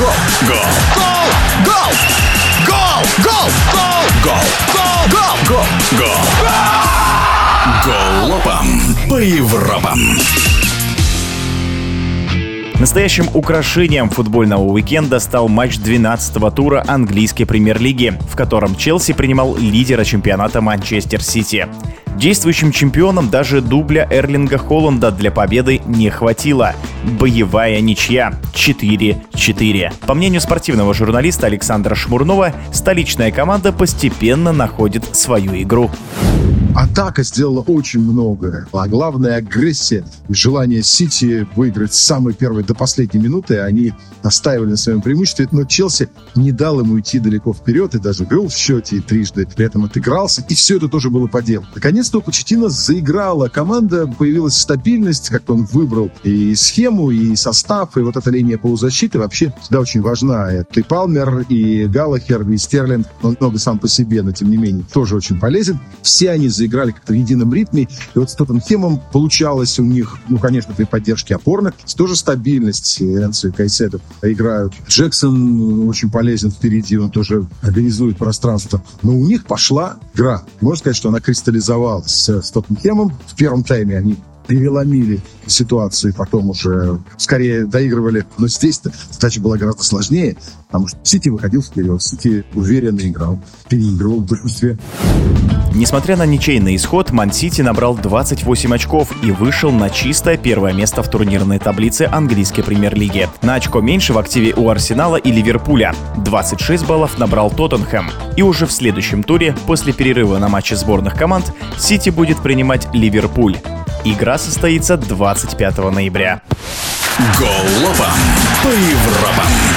Гол! Гол! Гол! Гол! Гол! Гол! Гол! Гол! Гол! Гол! Гол! Галопом по Европам. Настоящим украшением футбольного уикенда стал матч 12-го тура английской премьер-лиги, в котором Челси принимал лидера чемпионата Манчестер Сити. Действующим чемпионам даже дубля Эрлинга Холланда для победы не хватило. Боевая ничья 4-4. По мнению спортивного журналиста Александра Шмурнова, столичная команда постепенно находит свою игру. Атака сделала очень многое, а главное агрессия и желание Сити выиграть с самой первой до последней минуты. Они настаивали на своем преимуществе, но Челси не дал ему идти далеко вперед и даже вел в счете и трижды при этом отыгрался. И все это тоже было по делу. Наконец-то у Почетина заиграла команда, появилась стабильность, как он выбрал и схему, и состав, и вот эта линия полузащиты вообще всегда очень важна. Это и Палмер, и Галлахер, и Стерлинг, он много сам по себе, но тем не менее тоже очень полезен. Все они заиграли как-то в едином ритме. И вот с Тоттенхемом получалось у них, ну, конечно, при поддержке опорных, тоже стабильность. Энцо и Кайседо играют. Джексон очень полезен впереди, он тоже организует пространство. Но у них пошла игра. Можно сказать, что она кристаллизовалась с Тоттенхемом. В первом тайме они переломили ситуацию, потом уже скорее доигрывали. Но здесь-то задача была гораздо сложнее, потому что Сити выходил вперед, Сити уверенно играл, переигрывал в большинстве. Несмотря на ничейный исход, Ман-Сити набрал 28 очков и вышел на чистое первое место в турнирной таблице английской премьер-лиги. На очко меньше в активе у Арсенала и Ливерпуля. 26 баллов набрал Тоттенхэм. И уже в следующем туре, после перерыва на матче сборных команд, Сити будет принимать Ливерпуль. Игра состоится 25 ноября. Голопом по Европам.